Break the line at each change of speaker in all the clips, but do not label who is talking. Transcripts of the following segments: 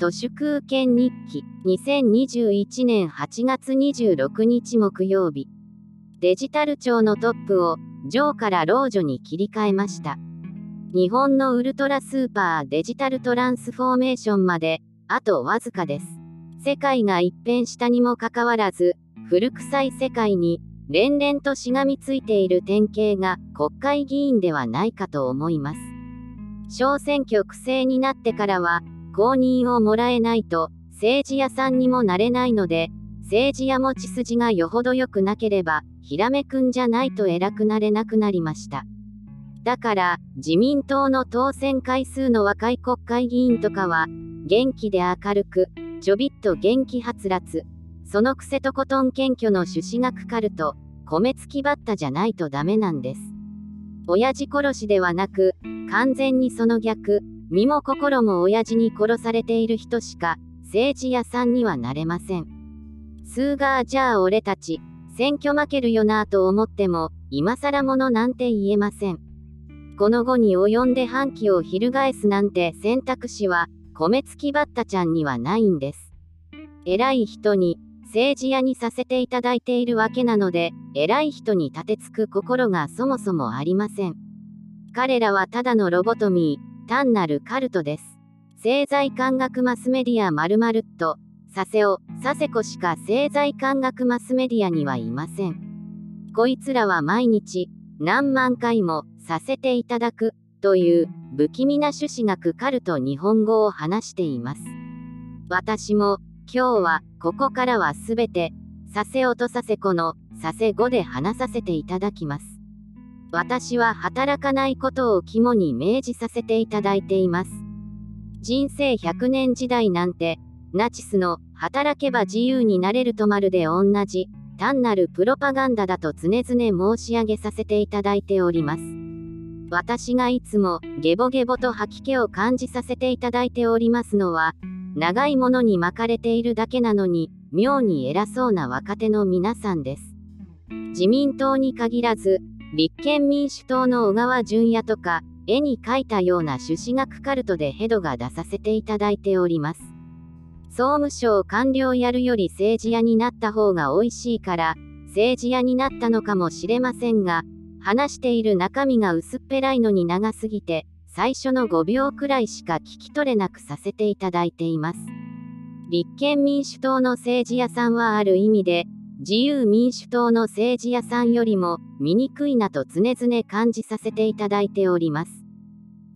都市空権日記2021年8月26日木曜日。デジタル庁のトップをジョーから老女に切り替えました。日本のウルトラスーパーデジタルトランスフォーメーションまであとわずかです。世界が一変したにもかかわらず古臭い世界に連々としがみついている典型が国会議員ではないかと思います。小選挙区制になってからは公認をもらえないと政治屋さんにもなれないので政治家も血筋がよほど良くなければひらめくんじゃないと偉くなれなくなりました。だから自民党の当選回数の若い国会議員とかは元気で明るくちょびっと元気はつらつそのくせとことん謙虚の朱子がかかると米付きバッタじゃないとダメなんです。親父殺しではなく完全にその逆。身も心も親父に殺されている人しか政治屋さんにはなれません。スーガーじゃあ俺たち選挙負けるよなぁと思っても今更ものなんて言えません。この後に及んで反旗を翻すなんて選択肢は米付きバッタちゃんにはないんです。偉い人に政治家にさせていただいているわけなので偉い人に立てつく心がそもそもありません。彼らはただのロボトミー、単なるカルトです。政財官学マスメディア〇〇と、佐世を、佐世子しか政財官学マスメディアにはいません。こいつらは毎日、何万回も、させていただく、という、不気味な趣旨学カルト日本語を話しています。私も、今日は、ここからはすべて、佐世音と佐世子の、佐世語で話させていただきます。私は働かないことを肝に銘じさせていただいています。人生100年時代なんて、ナチスの働けば自由になれるとまるで同じ、単なるプロパガンダだと常々申し上げさせていただいております。私がいつもゲボゲボと吐き気を感じさせていただいておりますのは、長いものに巻かれているだけなのに、妙に偉そうな若手の皆さんです。自民党に限らず、立憲民主党の小川淳也とか、絵に描いたような朱子学カルトでヘドが出させていただいております。総務省官僚やるより政治家になった方が美味しいから、政治家になったのかもしれませんが、話している中身が薄っぺらいのに長すぎて、最初の5秒くらいしか聞き取れなくさせていただいています。立憲民主党の政治家さんはある意味で、自由民主党の政治屋さんよりも醜いなと常々感じさせていただいております。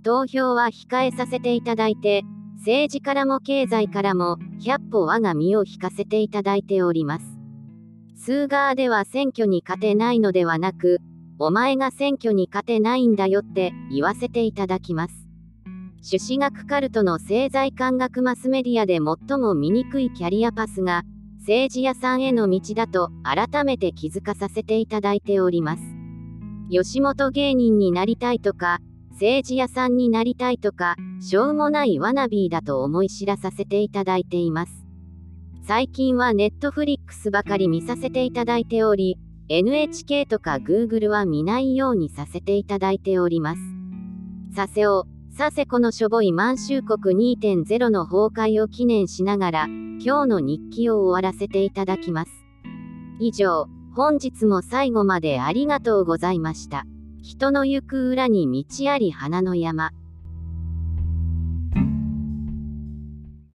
投票は控えさせていただいて、政治からも経済からも100歩我が身を引かせていただいております。スーガーでは選挙に勝てないのではなく、お前が選挙に勝てないんだよって言わせていただきます。朱子学カルトの政財官学マスメディアで最も醜いキャリアパスが、政治屋さんへの道だと改めて気づかさせていただいております。吉本芸人になりたいとか、政治屋さんになりたいとか、しょうもないワナビーだと思い知らさせていただいています。最近はネットフリックスばかり見させていただいており、NHK とか Google は見ないようにさせていただいております。させお、させこのしょぼい満州国2.0の崩壊を記念しながら、今日の日記を終わらせていただきます。以上、本日も最後までありがとうございました。人の行く裏に道あり花の山。